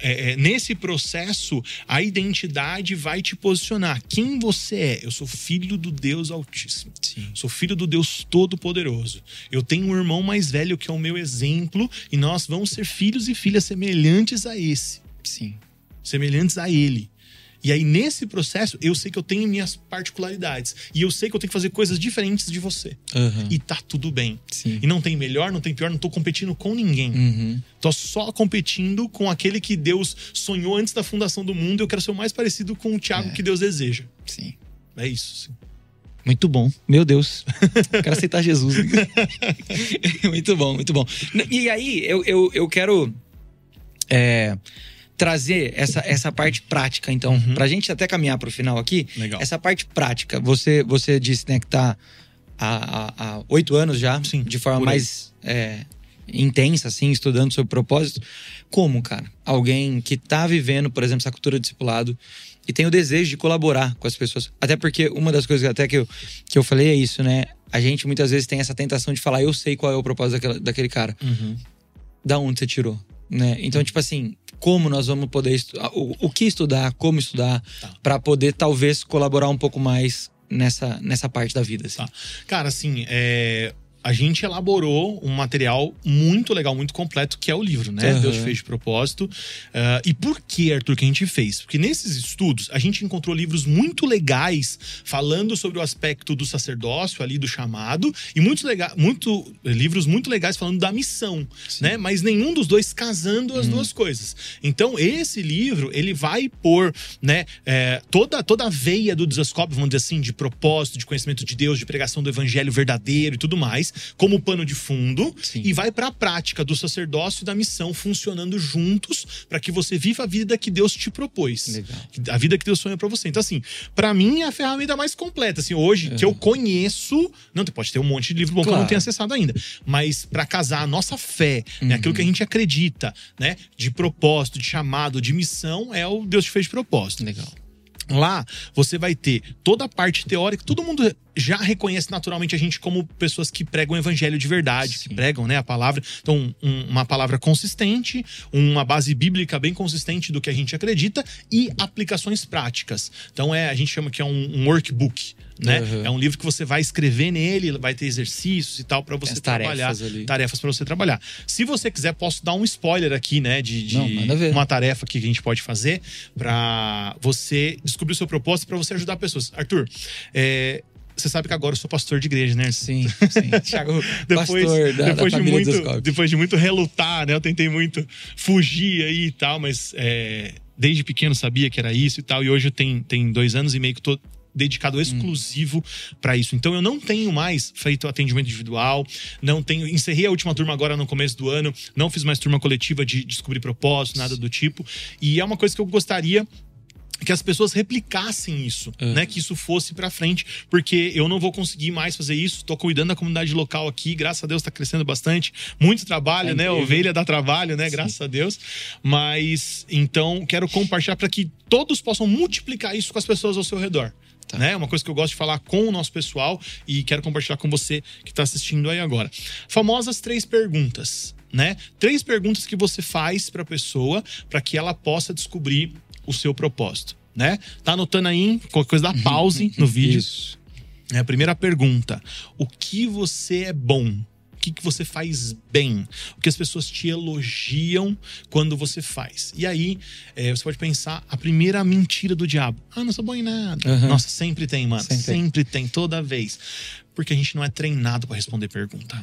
é, é, nesse processo a identidade vai te posicionar. Quem você é? Eu sou filho do Deus Altíssimo. Sim. Sou filho do Deus Todo-Poderoso. Eu tenho um irmão mais velho que é o meu exemplo e nós vamos ser filhos e filhas semelhantes a esse Sim. semelhantes a ele. E aí, nesse processo, eu sei que eu tenho minhas particularidades. E eu sei que eu tenho que fazer coisas diferentes de você. Uhum. E tá tudo bem. Sim. E não tem melhor, não tem pior, não tô competindo com ninguém. Uhum. Tô só competindo com aquele que Deus sonhou antes da fundação do mundo. E eu quero ser o mais parecido com o Tiago É. que Deus deseja. Sim. É isso. sim. Muito bom. Meu Deus. Quero aceitar Jesus. muito bom, muito bom. E aí, eu, eu, eu quero é, trazer essa, essa parte prática, então, Uhum. pra gente até caminhar pro final aqui. Legal. Essa parte prática. Você, você disse né, que tá há oito anos já, Sim, de forma mais é, intensa, assim, estudando sobre propósito. Como, cara? Alguém que tá vivendo, por exemplo, essa cultura de discipulado e tem o desejo de colaborar com as pessoas. Até porque uma das coisas até que eu, que eu falei é isso, né? A gente muitas vezes tem essa tentação de falar, eu sei qual é o propósito daquela, daquele cara. Da onde você tirou? Né? Então, tipo assim, como nós vamos poder estudar, o, o que estudar, como estudar, Tá. pra poder talvez colaborar um pouco mais nessa, nessa parte da vida. Assim. Tá. Cara, assim, é, a gente elaborou um material muito legal, muito completo, que é o livro, né? Aham. Deus fez de propósito. Ah, e por que, Arthur, que a gente fez? Porque nesses estudos, a gente encontrou livros muito legais falando sobre o aspecto do sacerdócio ali, do chamado, e muitos lega muito, livros muito legais falando da missão, né? Mas nenhum dos dois casando as duas coisas. Então, esse livro, ele vai pôr, né, é, toda, toda a veia do desascope, vamos dizer assim, de propósito, de conhecimento de Deus, de pregação do evangelho verdadeiro e tudo mais, como pano de fundo, Sim. e vai para a prática do sacerdócio e da missão funcionando juntos para que você viva a vida que Deus te propôs. Legal. A vida que Deus sonha para você. Então, assim, para mim é a ferramenta mais completa. Assim, hoje, que eu conheço. Não, pode ter um monte de livro bom que eu não Claro. tenho acessado ainda. Mas para casar a nossa fé, né, aquilo que a gente acredita, né? De propósito, de chamado, de missão, é o Deus te fez de propósito. Legal. Lá você vai ter toda a parte teórica, todo mundo já reconhece naturalmente a gente como pessoas que pregam o evangelho de verdade, Sim. que pregam né, a palavra. Então, um- uma palavra consistente, uma base bíblica bem consistente do que a gente acredita e aplicações práticas. Então, é, a gente chama que é um, um workbook. Né? Uhum. É um livro que você vai escrever nele, vai ter exercícios e tal para você As trabalhar tarefas tarefas para você trabalhar. Se você quiser, posso dar um spoiler aqui, né? De, de Não, uma tarefa que a gente pode fazer para você descobrir o seu propósito para você ajudar pessoas. Arthur, é, você sabe que agora eu sou pastor de igreja, né? Sim, sim. Thiago, Depois, pastor da, depois, da de muito, depois de muito relutar, né? Eu tentei muito fugir aí e tal, mas é, desde pequeno sabia que era isso e tal. E hoje eu tenho, tenho dois anos e meio que tô dedicado exclusivo para isso. Então eu não tenho mais feito atendimento individual, não tenho, encerrei a última turma agora no começo do ano, não fiz mais turma coletiva de descobrir propósito, nada do tipo. E é uma coisa que eu gostaria que as pessoas replicassem isso, Uhum. né? Que isso fosse pra frente, porque eu não vou conseguir mais fazer isso. Tô cuidando da comunidade local aqui, graças a Deus tá crescendo bastante. Muito trabalho, É né? Ovelha dá trabalho, né? Graças a Deus. Mas então quero compartilhar para que todos possam multiplicar isso com as pessoas ao seu redor. Tá. Né? Uma coisa que eu gosto de falar com o nosso pessoal e quero compartilhar com você que está assistindo aí agora. Famosas três perguntas, né? Três perguntas que você faz para a pessoa para que ela possa descobrir o seu propósito, né? Tá anotando aí, qualquer coisa dá pause no vídeo. Isso. É a primeira pergunta: o que você é bom? O que, que você faz bem? O que as pessoas te elogiam quando você faz? E aí, é, você pode pensar a primeira mentira do diabo. Ah, não sou bom em nada. Aham. Nossa, sempre tem, mano. Sempre Sempre, tem. toda vez. Porque a gente não é treinado para responder pergunta.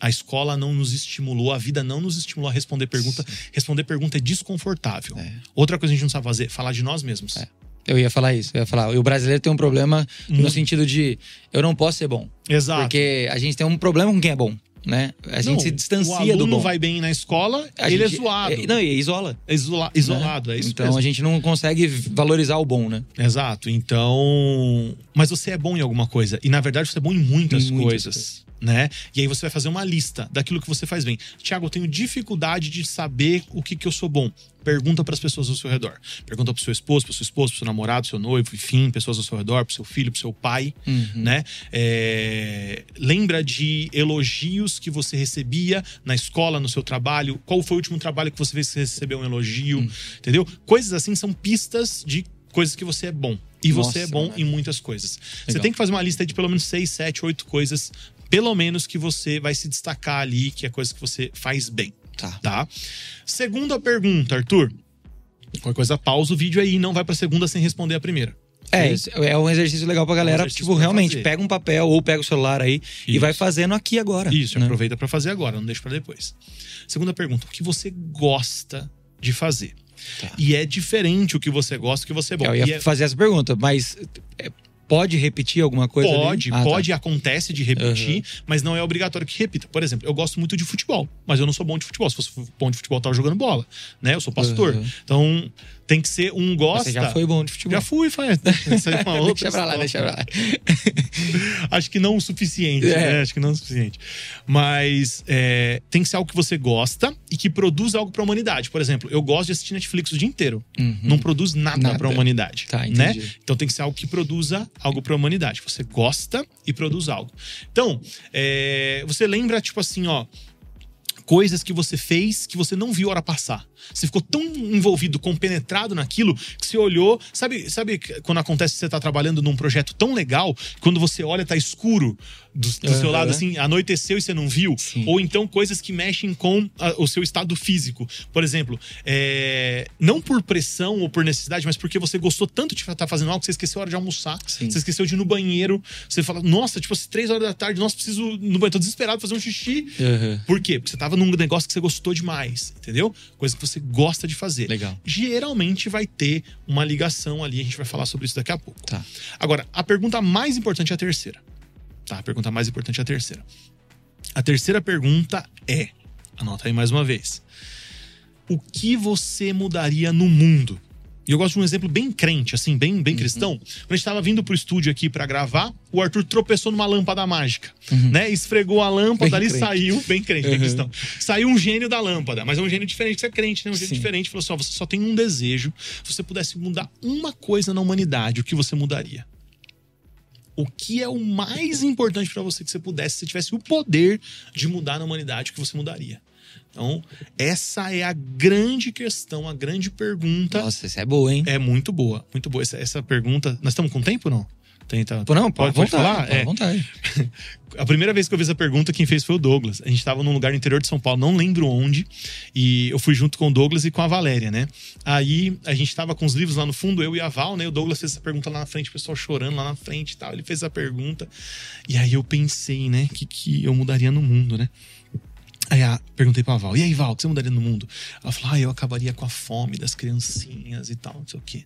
A escola não nos estimulou, a vida não nos estimulou a responder pergunta. Responder pergunta é desconfortável. É. Outra coisa que a gente não sabe fazer, falar de nós mesmos. É. Eu ia falar isso, eu ia falar. O brasileiro tem um problema no Muito. sentido de eu não posso ser bom. Exato. Porque a gente tem um problema com quem é bom. Né? A gente Não, se distancia o aluno do bom. vai bem na escola, A ele gente- é zoado. é- não, e isola. É isola- isolado, é isso Então mesmo. a gente não consegue valorizar o bom, né? Exato. Então. Mas você é bom em alguma coisa. E na verdade você é bom em muitas, Em muitas coisas. Né? E aí você vai fazer uma lista daquilo que você faz bem. Tiago, eu tenho dificuldade de saber o que, que eu sou bom. Pergunta para as pessoas ao seu redor. Pergunta pro seu esposo, pro seu esposo, pro seu namorado, pro seu noivo, enfim, pessoas ao seu redor, pro seu filho, pro seu pai, Uhum. né? É, Lembra de elogios que você recebia na escola, no seu trabalho? Qual foi o último trabalho que você fez que você recebeu um elogio? Hum. Entendeu? Coisas assim são pistas de coisas que você é bom. E você Nossa, é bom mano. em muitas coisas. Você Legal. tem que fazer uma lista de pelo menos seis, sete, oito coisas, pelo menos que você vai se destacar ali, que é coisa que você faz bem, Tá. tá? Segunda pergunta, Arthur. Qualquer coisa, pausa o vídeo aí e não vai pra segunda sem responder a primeira. É, é um exercício legal pra galera. exercício tipo, pra realmente, fazer. pega um papel ou pega o celular aí e Isso. vai fazendo aqui agora. Isso, né? aproveita pra fazer agora, não deixa pra depois. Segunda pergunta, o que você gosta de fazer? Tá. E é diferente o que você gosta, o que você é bom. Eu ia E é- fazer essa pergunta, mas é, pode repetir alguma coisa? Pode, Ah, tá. pode, acontece de repetir, mas não é obrigatório que repita. Por exemplo, eu gosto muito de futebol, mas eu não sou bom de futebol. Se fosse bom de futebol, eu tava jogando bola, né? Eu sou pastor. Uhum. Então, tem que ser um gosta. Você já foi bom de futebol. Já fui, faz. É deixa pra lá, deixa pra lá. Acho que não o suficiente, É. né? Acho que não o suficiente. Mas é, tem que ser algo que você gosta e que produz algo pra humanidade. Por exemplo, eu gosto de assistir Netflix o dia inteiro. Uhum. Não produz nada, Nada. pra humanidade. Tá, né? entendi. Então tem que ser algo que produza algo pra humanidade. Você gosta e produz algo. Então, é, você lembra, tipo assim, ó. Coisas que você fez que você não viu a hora passar. Você ficou tão envolvido, compenetrado naquilo, que você olhou. Sabe, sabe quando acontece que você tá trabalhando num projeto tão legal, quando você olha, tá escuro do, do seu Aham. lado, assim, anoiteceu e você não viu? Sim. Ou então coisas que mexem com a- o seu estado físico. Por exemplo, é, não por pressão ou por necessidade, mas porque você gostou tanto de estar fazendo algo que você esqueceu a hora de almoçar, Sim. você esqueceu de ir no banheiro, você fala, nossa, tipo, às três horas da tarde, nossa, preciso ir no banheiro, tô desesperado fazer um xixi. Uhum. Por quê? Porque você tava num negócio que você gostou demais, entendeu? Coisa que você gosta de fazer. Legal. Geralmente vai ter uma ligação ali, a gente vai falar sobre isso daqui a pouco. Tá. Agora, a pergunta mais importante é a terceira. Tá? A pergunta mais importante é a terceira. A terceira pergunta é: anota aí mais uma vez. O que você mudaria no mundo? E eu gosto de um exemplo bem crente, assim, bem, Uhum. bem cristão. Quando a gente tava vindo pro estúdio aqui pra gravar, o Arthur tropeçou numa lâmpada mágica, né? Esfregou a lâmpada Uhum. Bem ali, crente. saiu, bem crente, bem Uhum. cristão. Saiu um gênio da lâmpada, mas é um gênio diferente você é crente, né? Um gênio Sim. diferente. Falou assim: ó, você só tem um desejo. Se você pudesse mudar uma coisa na humanidade, o que você mudaria? O que é o mais importante pra você que você pudesse, se você tivesse o poder de mudar na humanidade, o que você mudaria? Então, essa é a grande questão, a grande pergunta. Nossa, isso é boa, hein? É muito boa, muito boa. Essa, essa pergunta. Nós estamos com tempo não? Tem, tá- Não, pode, pode, pode falar? É. vontade. A primeira vez que eu fiz essa pergunta, quem fez foi o Douglas. A gente tava num lugar no interior de São Paulo, não lembro onde. E eu fui junto com o Douglas e com a Valéria, né? Aí a gente tava com os livros lá no fundo, eu e a Val, né? O Douglas fez essa pergunta lá na frente, o pessoal chorando lá na frente e tal. Ele fez essa pergunta. E aí eu pensei, né? O que, que eu mudaria no mundo, né? Aí a, perguntei pra Val, e aí, Val, o que você mudaria no mundo? Ela falou, ah, eu acabaria com a fome das criancinhas e tal, não sei o quê.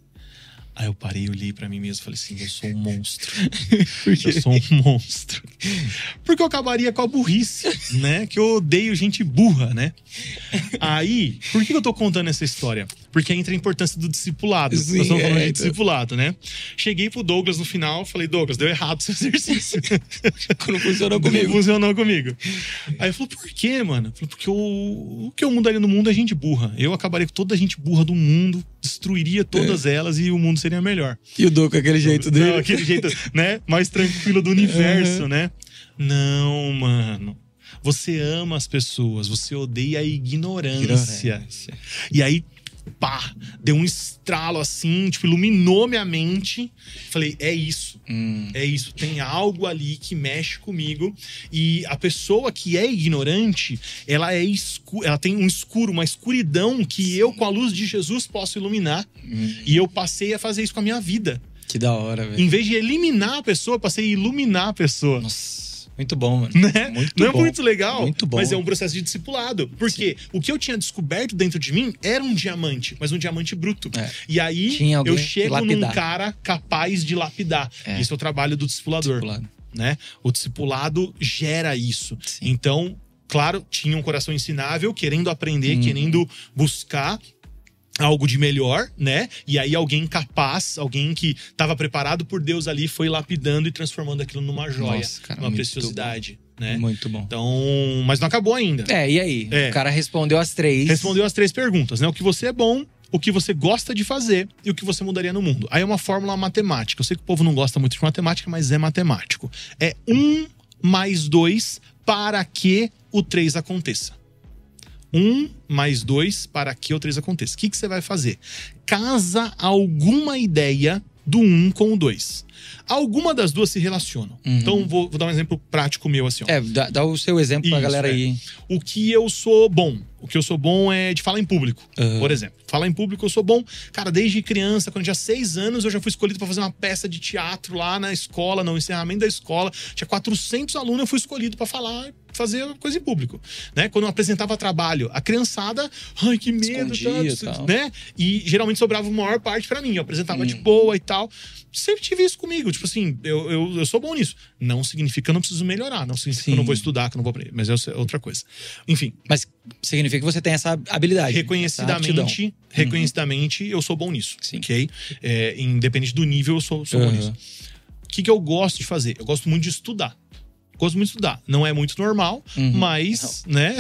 Aí eu parei, olhei pra mim mesmo e falei assim, eu sou um monstro. Eu sou um monstro. Porque eu acabaria com a burrice, né? Que eu odeio gente burra, né? Aí, por que eu tô contando essa história? Porque entra a importância do discipulado. Sim, Nós estamos falando é, de então. discipulado, né? Cheguei pro Douglas no final, falei, Douglas, deu errado seu exercício. Não funcionou Não comigo. funcionou comigo. Aí ele falou, por quê, mano? Eu falei, porque o, o que eu mudaria no mundo é gente burra. Eu acabaria com toda a gente burra do mundo, destruiria todas elas e o mundo seria melhor. E o com aquele jeito dele. Não, aquele jeito, né? Mais tranquilo do universo, né? Não, mano. Você ama as pessoas, você odeia a ignorância. E aí, pá, deu um estralo assim, tipo, iluminou minha mente. Falei, é isso. Hum, É isso, tem algo ali que mexe comigo. E a pessoa que é ignorante, ela é escura, ela tem um escuro, uma escuridão que eu, com a luz de Jesus, posso iluminar. hum, E eu passei a fazer isso com a minha vida. que da hora, velho. Em vez de eliminar a pessoa, eu passei a iluminar a pessoa. Nossa, muito bom, mano. Né? Muito Não bom. é muito legal, Muito bom. mas é um processo de discipulado. Porque o que eu tinha descoberto dentro de mim era um diamante, mas um diamante bruto. É. E aí eu chego num cara capaz de lapidar. É. Esse é o trabalho do discipulador Discipulado. né? O discipulado gera isso. Sim. Então, claro, tinha um coração ensinável, querendo aprender, Uhum. querendo buscar algo de melhor, né? E aí alguém capaz, alguém que estava preparado por Deus ali, foi lapidando e transformando aquilo numa joia, Nossa, cara, numa muito preciosidade, né? Muito bom. Então, mas não acabou ainda. É, e aí? É. O cara respondeu as três. Respondeu as três perguntas, né? O que você é bom, o que você gosta de fazer e o que você mudaria no mundo. Aí é uma fórmula matemática. Eu sei que o povo não gosta muito de matemática, mas é matemático. É um mais dois para que o três aconteça. Um mais dois para que o três aconteça. O que, que você vai fazer? Casa alguma ideia do um com o dois. Alguma das duas se relacionam. Uhum. Então, vou, vou dar um exemplo prático meu assim. ó. É, dá, dá o seu exemplo pra Isso, galera é. aí. O que eu sou bom. O que eu sou bom é de falar em público, Aham. por exemplo. Falar em público eu sou bom. Cara, desde criança, quando eu tinha seis anos, eu já fui escolhido para fazer uma peça de teatro lá na escola, no encerramento da escola. Tinha 400 alunos, eu fui escolhido para falar, fazer coisa em público. Né? Quando eu apresentava trabalho, a criançada, ai, que medo, Escondia, tal. né? E geralmente sobrava a maior parte para mim. Eu apresentava Hum. de boa e tal. Sempre tive isso comigo. Tipo assim, eu, eu, eu sou bom nisso. Não significa que eu não preciso melhorar. Não significa que eu não Sim. vou estudar, que eu não vou aprender. Mas é outra coisa. Enfim, Mas significa que você tem essa habilidade. essa aptidão. reconhecidamente, reconhecidamente, eu sou bom nisso. Sim. Ok? É, independente do nível, eu sou, sou bom Aham. nisso. O que, que eu gosto de fazer? Eu gosto muito de estudar. Gosto muito de estudar. Não é muito normal, Uhum. mas, né?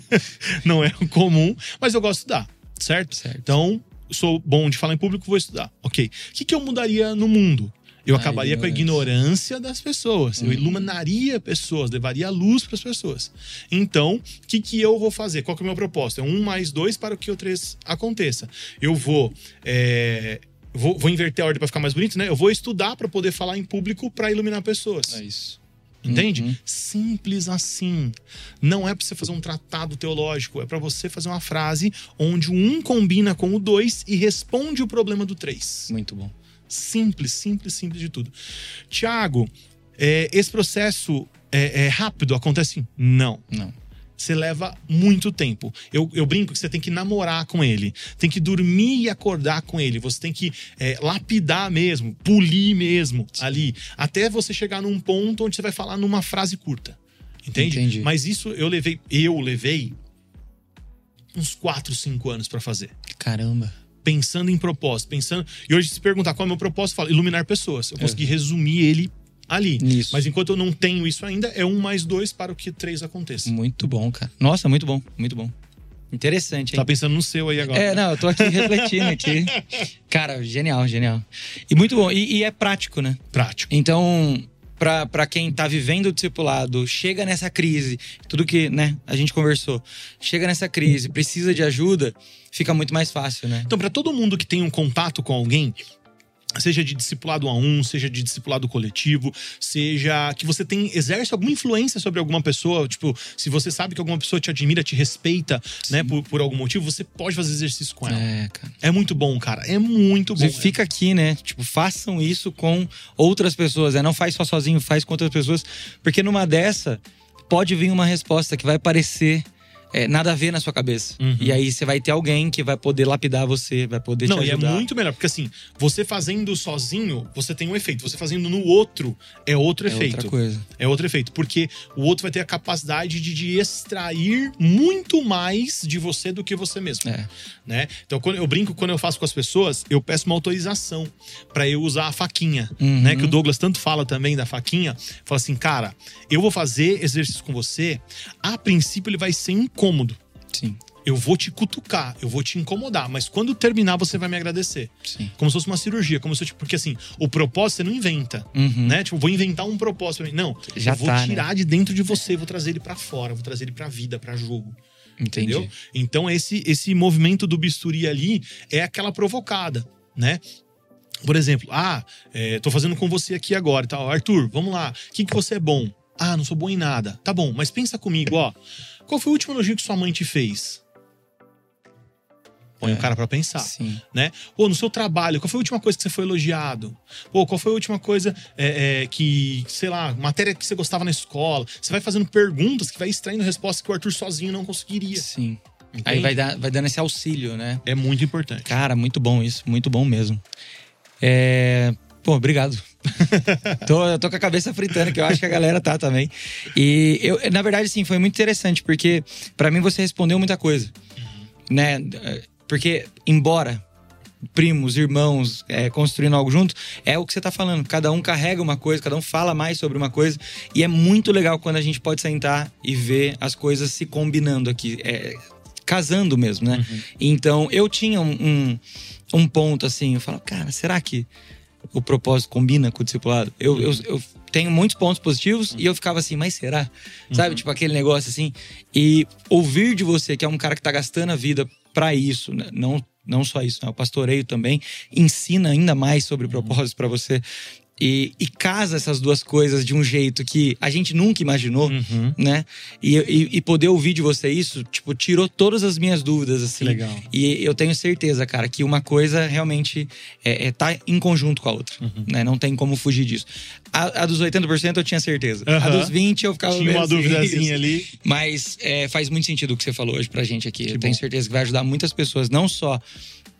não é comum, mas eu gosto de estudar, certo? Certo. Então, sou bom de falar em público, vou estudar. Ok. O que, que eu mudaria no mundo? Eu acabaria com a ignorância das pessoas. Eu Uhum. iluminaria pessoas, levaria luz para as pessoas. Então, o que, que eu vou fazer? Qual que é o meu propósito? É um mais dois para que o três aconteça. Eu vou. é, Vou, vou inverter a ordem para ficar mais bonito, né? Eu vou estudar para poder falar em público para iluminar pessoas. É isso. Entende? Uhum. Simples assim. Não é para você fazer um tratado teológico, é para você fazer uma frase onde o um combina com o dois e responde o problema do três. Muito bom. Simples, simples, simples de tudo. Tiago, é, esse processo é, é rápido? Acontece? Não. Não. Você leva muito tempo. Eu, eu brinco que você tem que namorar com ele, tem que dormir e acordar com ele, você tem que é, lapidar mesmo, polir mesmo ali, até você chegar num ponto onde você vai falar numa frase curta. Entende? Entendi. Mas isso eu levei, eu levei uns 4, 5 anos pra fazer Caramba. pensando em propósito, pensando. E hoje, se perguntar qual é o meu propósito, fala iluminar pessoas. Eu consegui resumir ele ali. Isso. Mas enquanto eu não tenho isso ainda, é um mais dois para o que três aconteça. Muito bom, cara. Nossa, muito bom. Muito bom. Interessante, hein? Tá pensando no seu aí agora. É, não, eu tô aqui refletindo aqui. Cara, genial, genial. E muito bom. E, e é prático, né? Prático. Então, pra pra quem tá vivendo o discipulado, chega nessa crise, tudo que, né, a gente conversou, chega nessa crise, precisa de ajuda, fica muito mais fácil, né? Então, para todo mundo que tem um contato com alguém, seja de discipulado a um, seja de discipulado coletivo, seja que você tem exerce alguma influência sobre alguma pessoa, tipo, se você sabe que alguma pessoa te admira, te respeita, né, por, por algum motivo, você pode fazer exercício com ela. É, cara. É, muito bom, cara. É muito bom. Inclusive, fica aqui, né? Tipo, façam isso com outras pessoas. Né? Não faz só sozinho, faz com outras pessoas. Porque numa dessa, pode vir uma resposta que vai parecer é, nada a ver na sua cabeça. Uhum. E aí você vai ter alguém que vai poder lapidar você, vai poder Não, te e é ajudar. muito melhor, porque assim, você fazendo sozinho, você tem um efeito. Você fazendo no outro, é outro é efeito. outra coisa. É outro efeito, porque o outro vai ter a capacidade de, de extrair muito mais de você do que você mesmo, É. né? Então, quando eu brinco quando eu faço com as pessoas, eu peço uma autorização pra eu usar a faquinha, Uhum. né? Que o Douglas tanto fala também da faquinha. Fala assim, cara, eu vou fazer exercício com você. A princípio ele vai ser incômodo. Sim, Eu vou te cutucar, eu vou te incomodar, mas quando terminar você vai me agradecer. sim. Como se fosse uma cirurgia, como se eu, tipo, porque assim, o propósito você não inventa, Uhum. né? Tipo, vou inventar um propósito pra mim. Não, Já eu vou tá, né? tirar de dentro de você, vou trazer ele pra fora, vou trazer ele pra vida, pra jogo, Entendi. entendeu? Então esse esse movimento do bisturi ali é aquela provocada, né? Por exemplo, ah, é, tô fazendo com você aqui agora e tal. Arthur, vamos lá. O que, que você é bom? Ah, não sou bom em nada. Tá bom, mas pensa comigo, ó. Qual foi o último elogio que sua mãe te fez? Põe É. o cara pra pensar Sim. né? Ou no seu trabalho, qual foi a última coisa que você foi elogiado? Ou qual foi a última coisa é, é, que, sei lá, matéria que você gostava na escola? Você vai fazendo perguntas que vai extraindo respostas que o Arthur sozinho não conseguiria. Sim. Aí Entende? vai, dar, vai dando esse auxílio, né? É muito importante. Cara, muito bom isso, muito bom mesmo. É, Pô, obrigado. tô, tô com a cabeça fritando, que eu acho que a galera tá também. E eu, na verdade, sim, foi muito interessante, porque para mim você respondeu muita coisa. Uhum. Né? Porque, embora primos, irmãos, é, construindo algo junto, é o que você tá falando. Cada um carrega uma coisa, cada um fala mais sobre uma coisa. E é muito legal quando a gente pode sentar e ver as coisas se combinando aqui. É, casando mesmo, né? Uhum. Então, eu tinha um, um, um ponto assim, eu falo, cara, será que o propósito combina com o discipulado. Eu, eu, eu tenho muitos pontos positivos e eu ficava assim, mas será? Sabe? Uhum. Tipo aquele negócio assim. E ouvir de você, que é um cara que tá gastando a vida para isso, né? não não só isso, né? o pastoreio também ensina ainda mais sobre propósito para você. E, e, casa essas duas coisas de um jeito que a gente nunca imaginou, uhum. né? E, e, e, poder ouvir de você isso, tipo, tirou todas as minhas dúvidas, assim. Legal. E eu tenho certeza, cara, que uma coisa realmente é, é tá em conjunto com a outra, uhum. né? Não tem como fugir disso. A, a dos 80% eu tinha certeza. Uhum. A dos 20% eu ficava Tinha uma duvidazinha ali. Mas é, faz muito sentido o que você falou hoje pra gente aqui. Que eu bom. tenho certeza que vai ajudar muitas pessoas, não só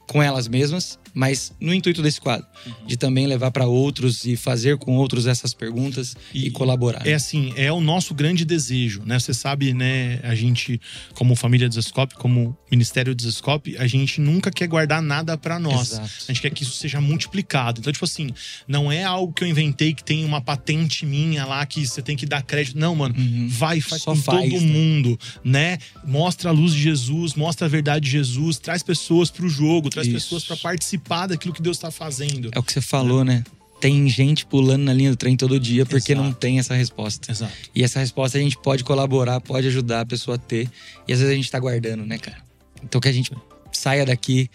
com elas mesmas, mas no intuito desse quadro, uhum. de também levar para outros e fazer com outros essas perguntas e, e, colaborar. É assim, é o nosso grande desejo, né? Você sabe, né, a gente como família Desescope, como Ministério Desescope, a gente nunca quer guardar nada para nós. Exato. A gente quer que isso seja multiplicado. Então, tipo assim, não é algo que eu inventei que tem uma patente minha lá que você tem que dar crédito. Não, mano, uhum. vai, faz Só com faz, todo né? mundo, né? Mostra a luz de Jesus, mostra a verdade de Jesus, traz pessoas pro jogo, traz isso. pessoas para participar daquilo que Deus está fazendo. É o que você falou, né? Tem gente pulando na linha do trem todo dia porque Exato. não tem essa resposta. Exato. E essa resposta a gente pode colaborar, pode ajudar a pessoa a ter. E às vezes a gente tá guardando, né, cara? Então que a gente saia daqui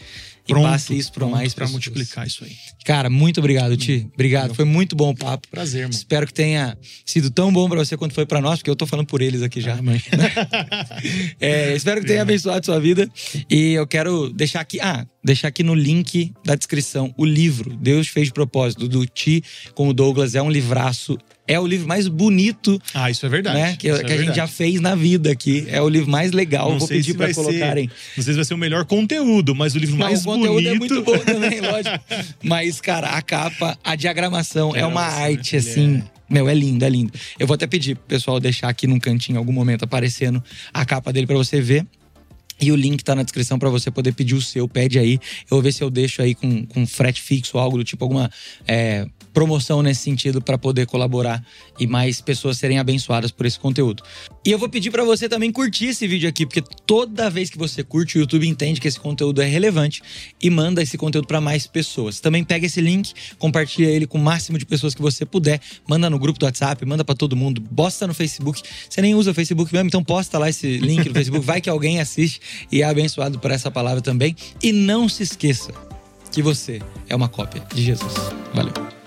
pronto, e passe isso para mais para multiplicar isso aí. Cara, muito obrigado, Ti. Obrigado. Foi muito bom o papo. Prazer, mano. Espero que tenha sido tão bom para você quanto foi para nós, porque eu tô falando por eles aqui já. Ah, mãe. é, espero que tenha abençoado sua vida. E eu quero deixar aqui, ah, deixar aqui no link da descrição o livro Deus fez de propósito do Ti com o Douglas. É um livraço é o livro mais bonito. Ah, isso é verdade. Né, que, é que verdade. a gente já fez na vida aqui. É o livro mais legal. Não Vou pedir para colocarem. Ser, não sei se vai ser o melhor conteúdo, mas o livro não, mais o conteúdo bonito. é muito bom também, lógico. Mas, cara, a capa, a diagramação é, é uma arte, assim. É. Meu, é lindo, é lindo. Eu vou até pedir pro pessoal deixar aqui num cantinho, em algum momento, aparecendo a capa dele para você ver. E o link tá na descrição para você poder pedir o seu. Pede aí. Eu vou ver se eu deixo aí com, com frete fixo ou algo do tipo, alguma é, promoção nesse sentido para poder colaborar e mais pessoas serem abençoadas por esse conteúdo. E eu vou pedir para você também curtir esse vídeo aqui, porque toda vez que você curte, o YouTube entende que esse conteúdo é relevante e manda esse conteúdo para mais pessoas. Também pega esse link, compartilha ele com o máximo de pessoas que você puder, manda no grupo do WhatsApp, manda para todo mundo, posta no Facebook. Você nem usa o Facebook mesmo, então posta lá esse link no Facebook, vai que alguém assiste e é abençoado por essa palavra também. E não se esqueça que você é uma cópia de Jesus. Valeu.